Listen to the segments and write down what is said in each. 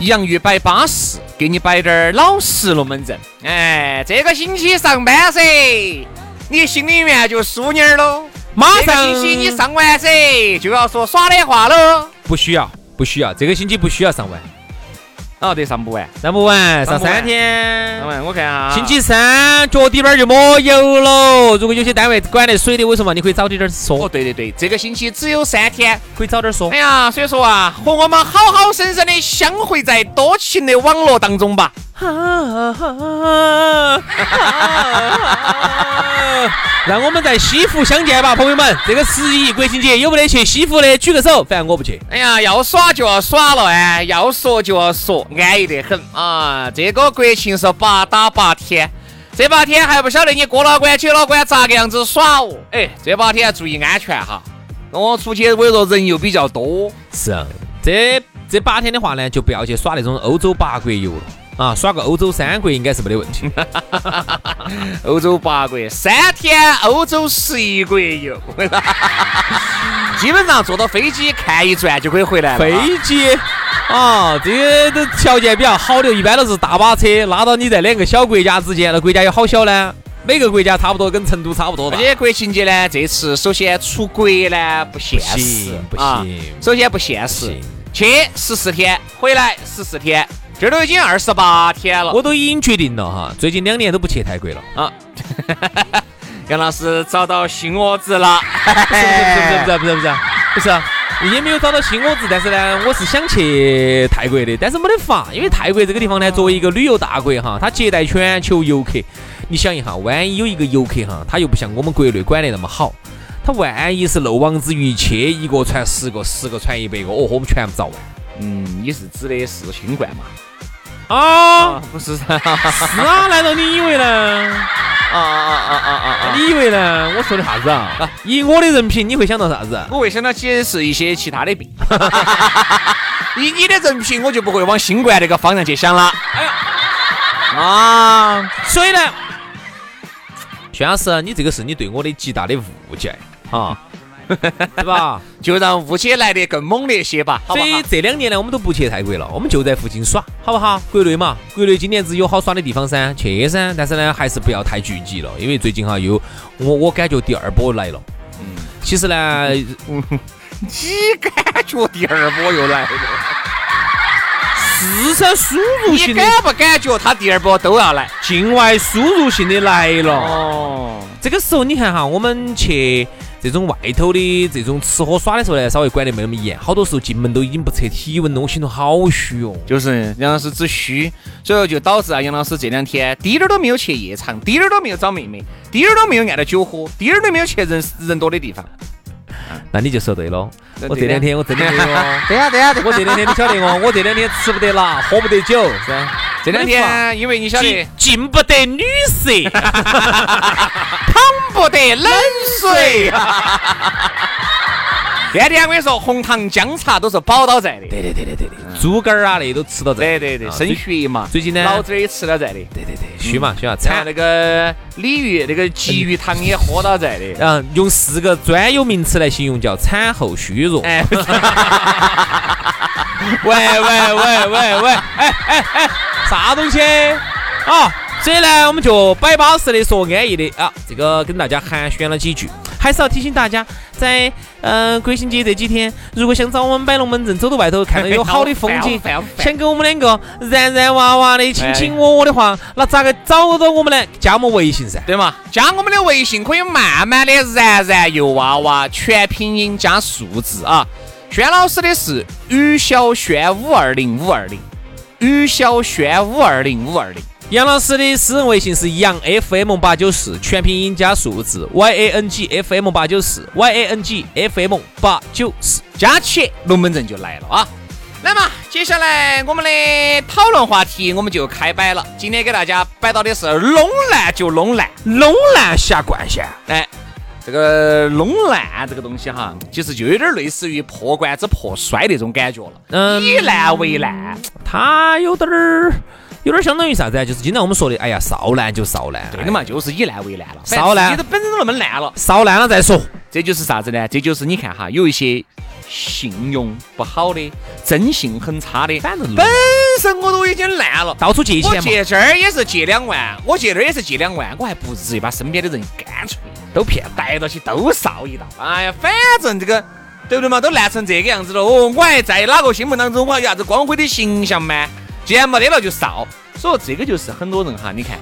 洋芋摆巴适，给你摆点儿老实龙门阵。哎，这个星期上班噻，你心里面就舒妮儿喽。马上星期你上完噻，就要说耍的话喽。不需要，不需要，这个星期不需要上完。哦，对，上不完，上不完，上三天。上完，我看啊。星期三脚底板就没油了。如果有些单位管得水的，为什么你可以早点点说？哦，对对对，这个星期只有三天，可以早点说。哎呀，所以说啊，和我们好好生生的相会在多情的网络当中吧。让我们在西湖相见吧，朋友们。这个十一国庆节有没得去西湖的？举个手。反正我不去。哎呀，要耍就要耍了哎，要说就要说，安逸得很啊。这个国庆是八打八天，这八天还不晓得你过了关、去了关咋个样子耍哦。哎，这八天注意安全哈。我出去，我说人又比较多。是啊，这这八天的话呢，就不要去耍那种欧洲八国游了。啊，耍个欧洲三国应该是没得问题。欧洲八国三天，欧洲十一国游，基本上坐到飞机看一转就可以回来了。飞机啊，这个都条件比较好的，一般都是大巴车拉到你在两个小国家之间。那国家有好小呢？每个国家差不多跟成都差不多。而且国庆节呢，这次首先出国呢不现实，不行，首先不现实，去十四天，回来十四天。这都已经二十八天了，我都已经决定了哈，最近两年都不去泰国了啊。杨老师找到新窝子了，不是不是不是不是不是不是，也没有找到新窝子，但是呢，我是想去泰国的，但是没得法，因为泰国这个地方呢，作为一个旅游大国哈，它接待全球游客，你想一下，万一有一个游客哈，他又不像我们国内管得那么好，他万一是漏网之鱼，去一个传十个，十个传一百个，哦，我们全部遭完。嗯，你是指的是新冠嘛？啊，不是，是啊，难道你以为呢？啊啊啊啊啊啊！你以为呢？我说的啥子啊？以我的人品，你会想到啥子？我会想到起是一些其他的病。以你的人品，我就不会往新冠那个方向去想了。哎呀，啊，所以呢，薛老师，你这个是你对我的极大的误解啊。是吧？就让误解来的更猛烈些吧。所以这两年呢，我们都不去泰国了，我们就在附近耍，好不好？国内嘛，国内今年子有好耍的地方噻，去噻。但是呢，还是不要太聚集了，因为最近哈又我我感觉第二波来了。嗯，其实呢，你感觉第二波又来了？是噻，输入性的。你感不感觉他第二波都要来？境外输入性的来了。哦，这个时候你看哈，我们去。这种外头的这种吃喝耍的时候呢，稍微管得没那么严。好多时候进门都已经不测体温了，我心头好虚哦。就是杨老师只虚，所以就导致啊，杨老师这两天滴点儿都没有去夜场，滴点儿都没有找妹妹，滴点儿都没有按到酒喝，滴点儿都没有去人人多的地方。那你就说对了。我这两天我真的没有。对呀对呀，我这两天你晓得哦，我这两天吃不得辣，喝不得酒？这两天因为你晓得进不得女色。不得冷水，天天我跟你说，红糖姜茶都是宝刀在的。对对对对对对，猪肝儿啊那都吃到在。对对对，生血嘛。最近呢，脑子也吃到在的。对对对，虚嘛虚嘛。产那个鲤鱼那个鲫鱼汤也喝到在的。嗯用四个专有名词来形容，叫产后虚弱。哎。喂喂喂喂喂，哎哎哎，啥东西？啊？所以呢，我们就摆巴适的说安逸的啊，这个跟大家寒暄了几句，还是要提醒大家，在嗯国庆节这几天，如果想找我们摆龙门阵，走到外头看到有好的风景，想跟我们两个然然娃娃的、亲亲我我的话，那咋个找到我们呢？加我们微信噻，对嘛？加我们的微信可以慢慢的然然又娃娃，全拼音加数字啊。轩老师的是于小轩五二零五二零，于小轩五二零五二零。杨老师的私人微信是杨 FM 八九四，全拼音加数字 Y A N G F M 八九四 Y A N G F M 八九四，加起龙门阵就来了啊！来嘛，接下来我们的讨论话题我们就开摆了。今天给大家摆到的是弄烂就弄烂，弄烂下冠线。哎，这个弄烂这个东西哈，其实就有点类似于破罐子破摔那种感觉了。嗯，以烂为烂，它有点儿。有点相当于啥子啊？就是经常我们说的，哎呀，少烂就少烂，对的嘛，就是以烂为烂了。少烂，你都本身都那么烂了，少烂了再说。这就是啥子呢？这就是你看哈，有一些信用不好的，征信很差的，反正本身我都已经烂了，到处借钱我借这儿也是借两万，我借那儿也是借两万，我还不至于把身边的人干脆都骗逮到起都臊一道。哎呀，反正这个对不对嘛？都烂成这个样子了，哦，我还在哪个心目当中我还有啥子光辉的形象吗？既然没得了就少，所以这个就是很多人哈，你看，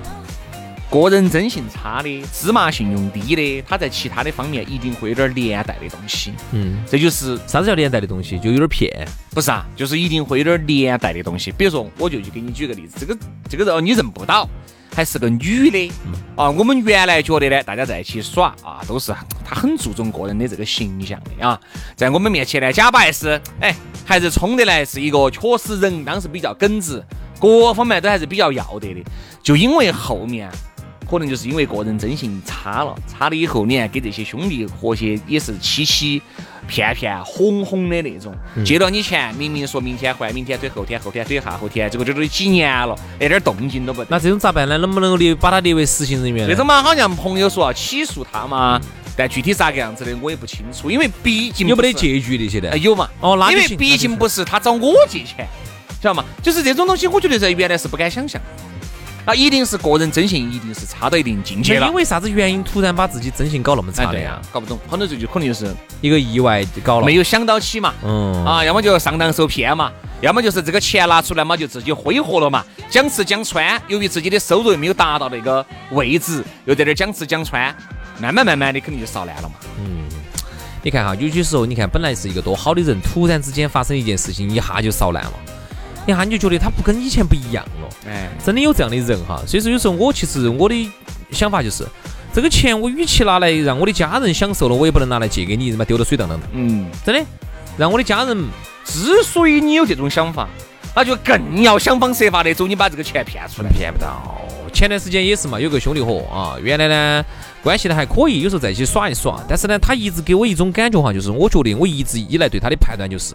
个人征信差的、芝麻信用低的，他在其他的方面一定会有点连带的东西。嗯，这就是啥子叫连带的东西？就有点骗？不是啊，就是一定会有点连带的东西。比如说，我就去给你举个例子，这个这个人你认不到，还是个女的啊。我们原来觉得呢，大家在一起耍啊，都是她很注重个人的这个形象的啊，在我们面前呢，假扮是哎。还是冲得来是一个，确实人当时比较耿直，各方面都还是比较要得的。就因为后面可能就是因为个人征信差了，差了以后，你看给这些兄弟和些也是欺欺骗骗、哄哄的那种，借了你钱，明明说明天还，明天推后天，后天怼下后天，结果这都几年了，一点动静都不。那这种咋办呢？能不能列把他列为失信人员？这种嘛，好像朋友说要起诉他嘛。但具体咋个样子的我也不清楚，因为毕竟有没得结局那些的？有嘛？哦，那因为毕竟不是他找我借钱，晓得嘛？就是这种东西，我觉得在原来是不敢想象。那一定是个人征信，一定是差到一定境界了。因为啥子原因突然把自己征信搞那么差的呀？搞不懂，很多这就可能就是一个意外搞了，没有想到起嘛。嗯。啊，要么就上当受骗嘛，要么就是这个钱拿出来嘛，就自己挥霍了嘛。讲吃讲穿，由于自己的收入又没有达到那个位置，又在这讲吃讲穿。慢慢慢慢的，肯定就烧烂了嘛。嗯，你看哈，有些时候，你看本来是一个多好的人，突然之间发生一件事情，一下就烧烂了。一下你就觉得他不跟以前不一样了。哎，真的有这样的人哈。所以说，有时候我其实我的想法就是，这个钱我与其拿来让我的家人享受了，我也不能拿来借给你，他妈丢到水当当的。嗯，真的，让我的家人，之所以你有这种想法，那就更要想方设法的走，你把这个钱骗出来。骗不到。前段时间也是嘛，有个兄弟伙啊，原来呢。关系呢还可以，有时候在一起耍一耍。但是呢，他一直给我一种感觉哈，就是我觉得我一直以来对他的判断就是，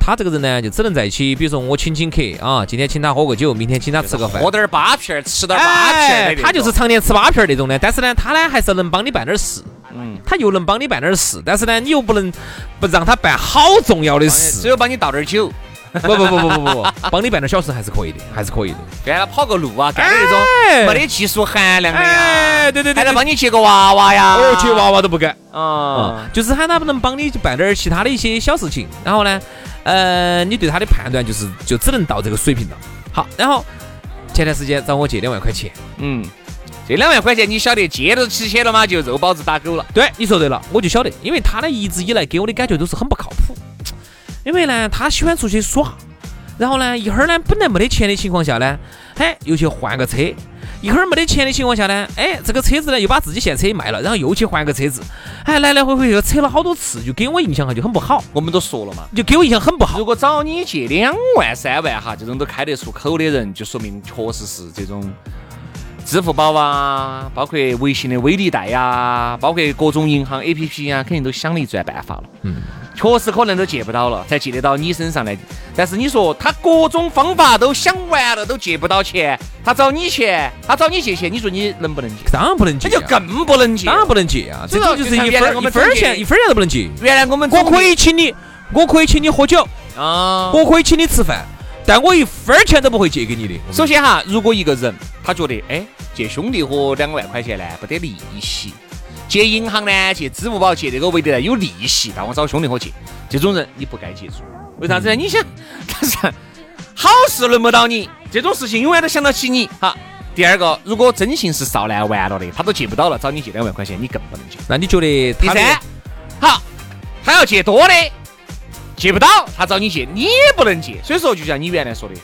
他这个人呢就只能在一起。比如说我请请客啊，今天请他喝个酒，明天请他吃个饭，喝点八片，吃点八片。他就是常年吃八片那种的。但是呢，他呢还是能帮你办点事。嗯。他又能帮你办点事，但是呢，你又不能不让他办好重要的事，只有帮你倒点酒。不不不不不不，帮你办点小事还是可以的，还是可以的。给他跑个路啊，干点那种没得技术含量的呀。对对对，还能帮你接个娃娃呀？哦，接娃娃都不干。啊，就是喊他不能帮你办点其他的一些小事情。然后呢，呃，你对他的判断就是就只能到这个水平了。好，然后前段时间找我借两万块钱。嗯，这两万块钱你晓得借都起钱了吗？就肉包子打狗了。对，你说对了，我就晓得，因为他呢一直以来给我的感觉都是很不靠谱。因为呢，他喜欢出去耍，然后呢，一会儿呢，本来没得钱的情况下呢，哎，又去换个车；一会儿没得钱的情况下呢，哎，这个车子呢，又把自己现车卖了，然后又去换个车子，哎，来来回回又扯了好多次，就给我印象哈就很不好。我们都说了嘛，就给我印象很不好。如果找你借两万三万哈，这种都开得出口的人，就说明确实是这种。支付宝啊，包括微信的微粒贷呀，包括各种银行 A P P 啊，肯定都想了一转办法了。嗯，确实可能都借不到了，才借得到你身上来。但是你说他各种方法都想完了，都借不到钱，他找你钱，他找你借钱，你说你能不能借？当然不能借，那就更不能借。当然不能借啊！这种就是一分一分钱一分钱都不能借。原来我们我可以请你，我可以请你喝酒啊，我可以请你吃饭，但我一分钱都不会借给你的。首先哈，如果一个人。他觉得哎，借兄弟伙两万块钱呢不得利息，借银行呢借支付宝借这个为的呢有利息，那我找兄弟伙借，这种人你不该接触。为啥子呢？你想，但是好事轮不到你，这种事情永远都想到起你哈。第二个，如果征信是少男完了的，他都借不到了，找你借两万块钱，你更不能借。那你觉得第三，好，他要借多的，借不到，他找你借，你也不能借。所以说，就像你原来说的，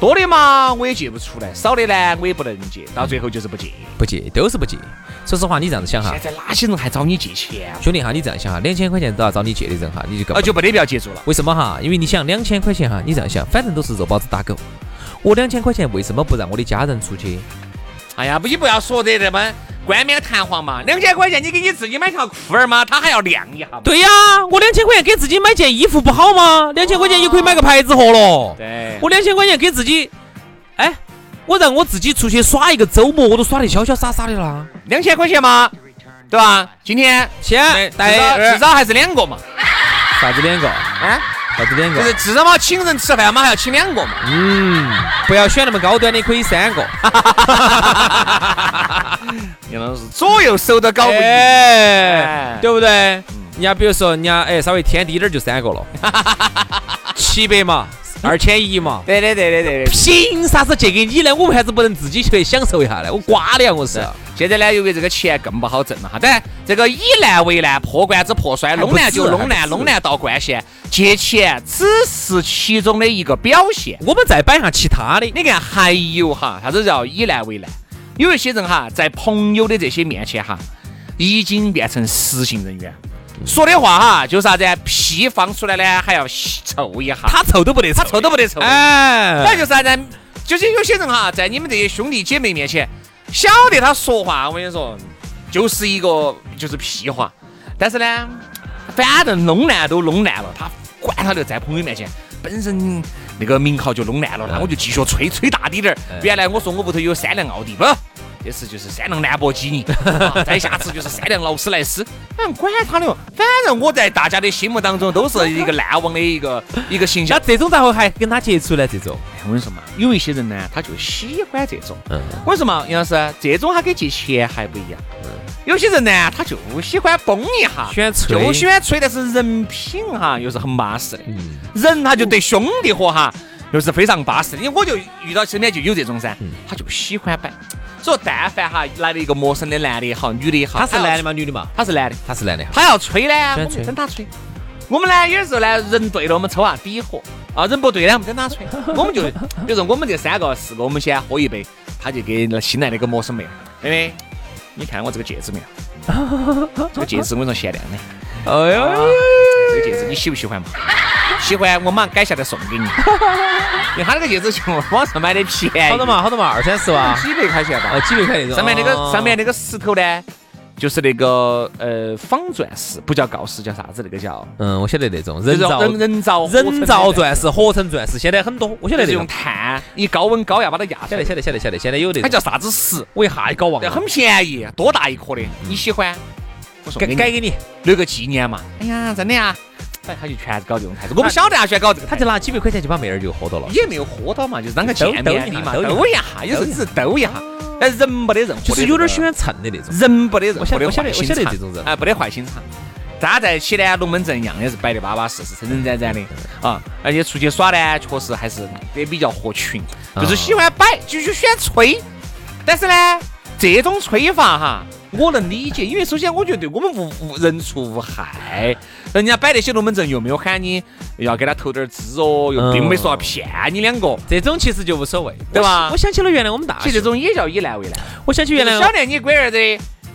多的嘛我也借不出来，少的呢我也不能借，到最后就是不借，不借都是不借。说实话，你这样子想哈，现在哪些人还找你借钱？兄弟哈，你这样想哈，两千块钱都要找你借的人哈，你就啊就没得必要借住了。为什么哈？因为你想两千块钱哈，你这样想，反正都是肉包子打狗。我两千块钱为什么不让我的家人出去？哎呀，不，你不要说的这么冠冕堂皇嘛！两千块钱你给你自己买条裤儿嘛，它还要晾一下。对呀，我两千块钱给自己买件衣服不好吗？两千块钱也可以买个牌子货了。对，我两千块钱给自己，哎，我让我自己出去耍一个周末，我都耍得潇潇洒洒的啦。两千块钱嘛，对吧？今天先带至少还是两个嘛。啥子两个？啊？啥子两个？就是至少嘛，请人吃饭嘛，还要请两个嘛。嗯，不要选那么高端的，可以三个。杨老师左右手都搞不哎，对不对？人家比如说，人家哎稍微添低点就三个了，七百嘛，二千一嘛。对的对的对的。凭啥子借给你呢？我为啥子不能自己去享受一下呢？我瓜的呀，我是。现在呢，由于这个钱更不好挣了哈，但这个以难为难，破罐子破摔，弄难就弄难，弄难到关键，借钱只是其中的一个表现。我们再摆下其他的，你看还有哈，啥子叫以难为难？有一些人哈，在朋友的这些面前哈，已经变成失信人员，说的话哈，就啥子屁放出来呢，还要臭一下，他臭都不得，他臭都不得臭。哎，反正就是啥子，就是有些人哈，在你们这些兄弟姐妹面前。晓得他说话，我跟你说，就是一个就是屁话。但是呢，反正弄烂都弄烂了，他管他的，在朋友面前，本身那个名号就弄烂了，那我就继续吹，吹大滴点儿。原来我说我屋头有三辆奥迪，不，这次就是三辆兰博基尼，再下次就是三辆劳斯莱斯。嗯，管他的，反正我在大家的心目当中都是一个烂王的一个 一个形象。那这种咋会还跟他接触呢？这种，我跟你说嘛，有一些人呢，他就喜欢这种。嗯，我跟你说嘛，杨老师，这种他跟借钱还不一样。嗯，有些人呢，他就喜欢崩一下，喜欢吹，就喜欢吹，但是人品哈又是很巴适的。嗯，人他就对兄弟伙哈又是非常巴适的。因为我就遇到身边就有这种噻，他就喜欢摆。说但凡哈来了一个陌生的男的也好，女的也好，他是男的吗？女的嘛？他是男的，他是男的。他要吹呢，我们等他吹。我们呢，有时候呢，人对了，我们抽下底喝啊；人不对呢，我们等他吹。我们就，比如说我们这三个四个，我们先喝一杯，他就给新来那个陌生妹，妹妹，你看我这个戒指没有？这个戒指我跟你说限量的。哎呦，这个戒指你喜不喜欢嘛？喜欢，我马上改下来送给你。因为他那个戒指就网上买的便宜，好多嘛，好多嘛，二三十万，几百块钱吧。哦，几百块那种。上面那个上面那个石头呢，就是那个呃仿钻石，不叫锆石，叫啥子？那个叫……嗯，我晓得那种人造人人造人造钻石，合成钻石，现在很多。我晓得是用碳以高温高压把它压。晓得晓得晓得晓得，现在有的。它叫啥子石？我一下也搞忘了。很便宜，多大一颗的？你喜欢？我改改给你，留个纪念嘛。哎呀，真的呀。他就全是搞这种态度，我不晓得他，喜欢搞这个，他就拿几百块钱就把妹儿就喝到了，也没有喝到嘛，就是当个见面礼嘛，兜一下，有时候只是兜一下，但人没得任何，就是有点喜欢蹭的那种，人没得任何的坏心肠，这种人，哎，没得坏心肠。大家在一起呢，龙门阵一样也是摆得巴巴适适、撑撑展展的。啊，而且出去耍呢，确实还是也比较合群，就是喜欢摆，就是喜欢吹，但是呢，这种吹法哈。我能理解，因为首先我觉得对我们无无人畜无害，人家摆那些龙门阵又没有喊你要给他投点资哦，又并没说要骗你两个，这种其实就无所谓，对吧？我想起了原来我们大学这种也叫以难为难。我想起原来晓得你龟儿子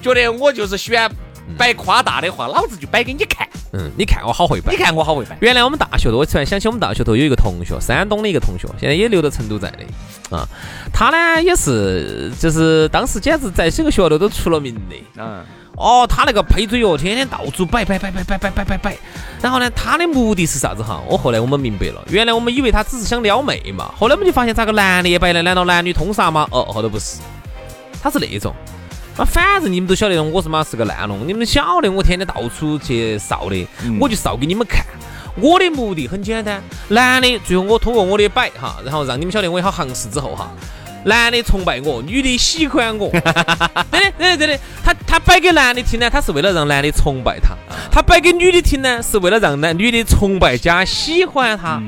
觉得我就是喜欢摆夸大的话，老子就摆给你看。嗯，你看我好会摆，你看我好会摆。原来我们大学头，我突然想起我们大学头有一个同学，山东的一个同学，现在也留到成都在的啊。他呢也是，就是当时简直在整个学校头都出了名的。嗯。哦，他那个配嘴哟，天天到处摆摆摆摆摆摆摆摆摆。然后呢，他的目的是啥子哈？我后来我们明白了，原来我们以为他只是想撩妹嘛。后来我们就发现，咋个男的也摆呢？难道男女通杀吗？哦，后头不是，他是那种。那反正你们都晓得，我是嘛是个烂龙，你们晓得我天天到处去扫的，我就扫给你们看。我的目的很简单，男的最后我通过我的摆哈，然后让你们晓得我也好行势之后哈，男的崇拜我，女的喜欢我。真的，真的，真的。他他摆给男的听呢，他是为了让男的崇拜他；他摆给女的听呢，是为了让男女的崇拜加喜欢他。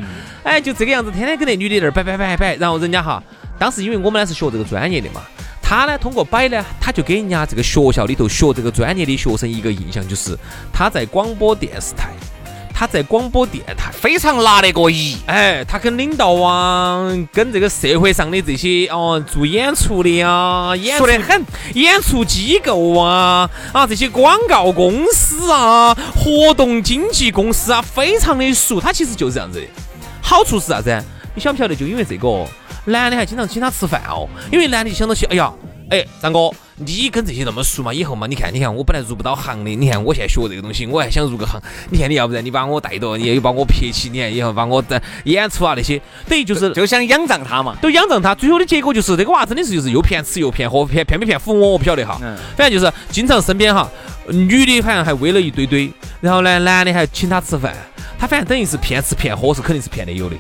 哎，就这个样子，天天跟那女的那儿摆摆摆摆，然后人家哈，当时因为我们呢是学这个专业的嘛，他呢通过摆呢，他就给人家这个学校里头学这个专业的学生一个印象，就是他在广播电视台。他在广播电台非常拿得过一，哎，他跟领导啊，跟这个社会上的这些哦做演出的啊，演出的很，演出机构啊啊这些广告公司啊，活动经纪公司啊，非常的熟。他其实就是这样子的。好处是啥子？你晓不晓得？就因为这个，男的还经常请他吃饭哦，因为男的就想到起，哎呀。哎，张哥，你跟这些那么熟嘛？以后嘛，你看，你看，我本来入不到行的，你看我现在学这个东西，我还想入个行。你看，你要不然你把我带到，你又把我撇起，你看以后把我的演出啊那些，等于就是就想仰仗他嘛，都仰仗他。最后的结果就是这个娃真的是就是又骗吃又骗喝，骗骗没骗服我我不晓得哈。反正就是经常身边哈，女的反正还围了一堆堆，然后呢，男的还请他吃饭，他反正等于是骗吃骗喝是肯定是骗的有的。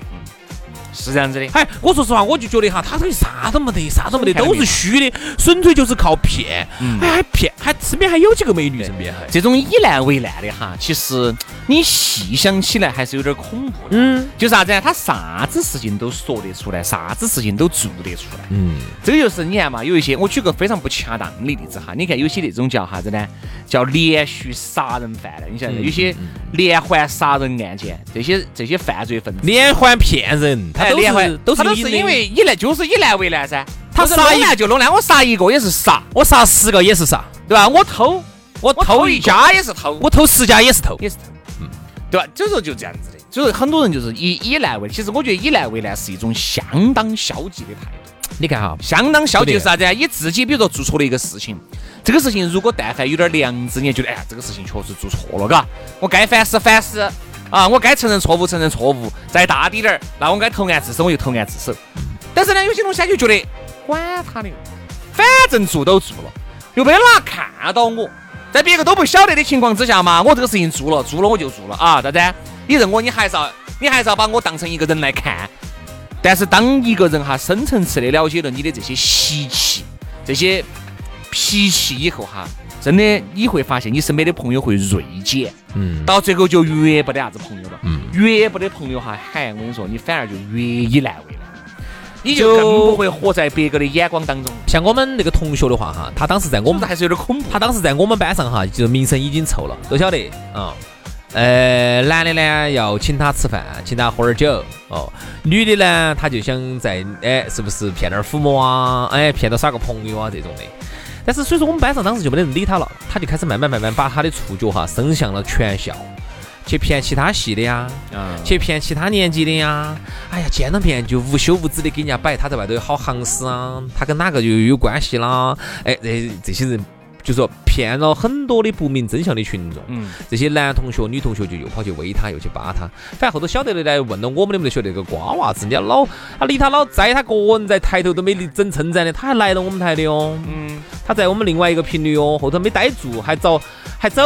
是这样子的，哎，我说实话，我就觉得哈，他这里啥都没得，啥都没得，都是虚的，纯粹就是靠骗，哎，还骗，还身边还有几个美女，身边还这种以难为难的哈，其实你细想起来还是有点恐怖的，嗯，就啥子啊？他啥子事情都说得出来，啥子事情都做得出来，嗯，这个就是你看嘛，有一些，我举个非常不恰当的例子哈，你看有些那种叫啥子呢？叫连续杀人犯的，你晓得，有些连环杀人案件，这些这些犯罪分子。连环骗人，他都是都是因为以难就是以难为难噻。他杀一难就弄难，我杀一个也是杀，我杀十个也是杀，对吧？我偷我偷一家也是偷，我偷十家也是偷，也是偷，嗯，对吧？就说就这样子的，所以说很多人就是以以难为，其实我觉得以难为难是一种相当消极的态度。你看哈，相当消极是啥子啊？以自己比如说做错了一个事情，这个事情如果但凡有点良知，你也觉得哎呀，这个事情确实做错了，嘎，我该反思反思啊，我该承认错误承认错误，再大滴点儿，那我该投案自首，我就投案自首。但是呢，有些东西他就觉得管他的，反正做都做了，又没哪看到我，在别个都不晓得的情况之下嘛，我这个事情做了，做了我就做了啊，咋子？你认我，你还是要你还是要把我当成一个人来看。但是当一个人哈深层次的了解了你的这些习气、这些脾气以后哈，真的你会发现你身边的朋友会锐减，嗯，到最后就越不得啥子朋友了，嗯，越不得朋友哈，嗨，我跟你说，你反而就越以难为难，你就更不会活在别个的眼光当中。像我们那个同学的话哈，他当时在我们还是有点恐怖，他当时在我们班上哈，就名声已经臭了，都晓得啊。呃，男的呢要请他吃饭，请他喝点酒哦。女的呢，他就想在哎，是不是骗点父母啊？哎，骗到耍个朋友啊这种的。但是所以说我们班上当时就没得人理他了，他就开始慢慢慢慢把他的触角哈伸向了全校，去骗其他系的呀，去骗其他年级的呀。哎呀，见了面就无休无止的给人家摆他在外头有好行势啊，他跟哪个又有关系啦？哎，这这些人。就说骗了很多的不明真相的群众，嗯，这些男同学、女同学就又跑去威他，又去扒他。反正后头晓得的来问了我们的，没得晓得个瓜娃子，人家老他离他老在，他个人在抬头都没整称赞的，他还来了我们台的哦，嗯，他在我们另外一个频率哦，后头没待住，还早还走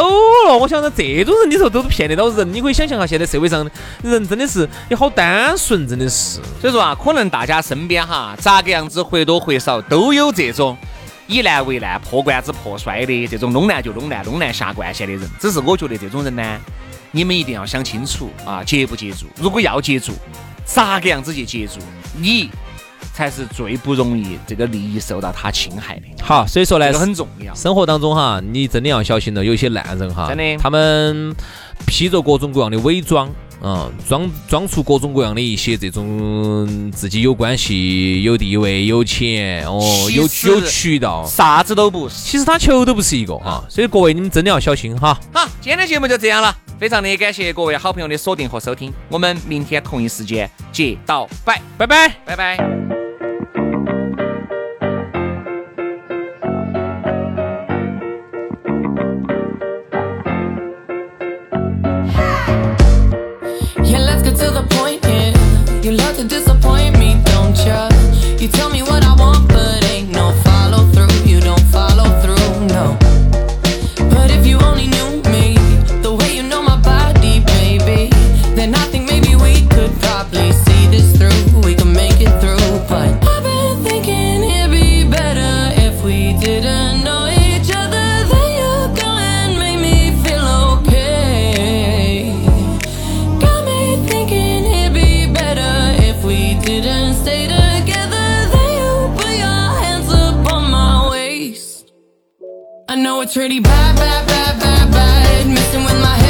了。我想着这种人，你说都是骗得到人，你可以想象下，现在社会上人真的是你好单纯，真的是。所以说啊，可能大家身边哈，咋个样子或多或少都有这种。以难为难、破罐子破摔的这种弄烂就弄烂、弄烂下惯线的人，只是我觉得这种人呢，你们一定要想清楚啊，接不接住？如果要接住，咋个样子去接住？你才是最不容易这个利益受到他侵害的。好，所以说呢，这个很重要。生活当中哈，你真的要小心了，有些烂人哈，真的，他们披着各种各样的伪装。嗯，装装出各种各样的一些这种自己有关系、有地位、有钱哦，有有渠道，啥子都不是。其实他球都不是一个啊，所以各位你们真的要小心哈。好，今天的节目就这样了，非常的感谢各位好朋友的锁定和收听，我们明天同一时间接到拜，拜拜，拜拜。I know it's really bad, bad, bad, bad, bad. Messing with my head.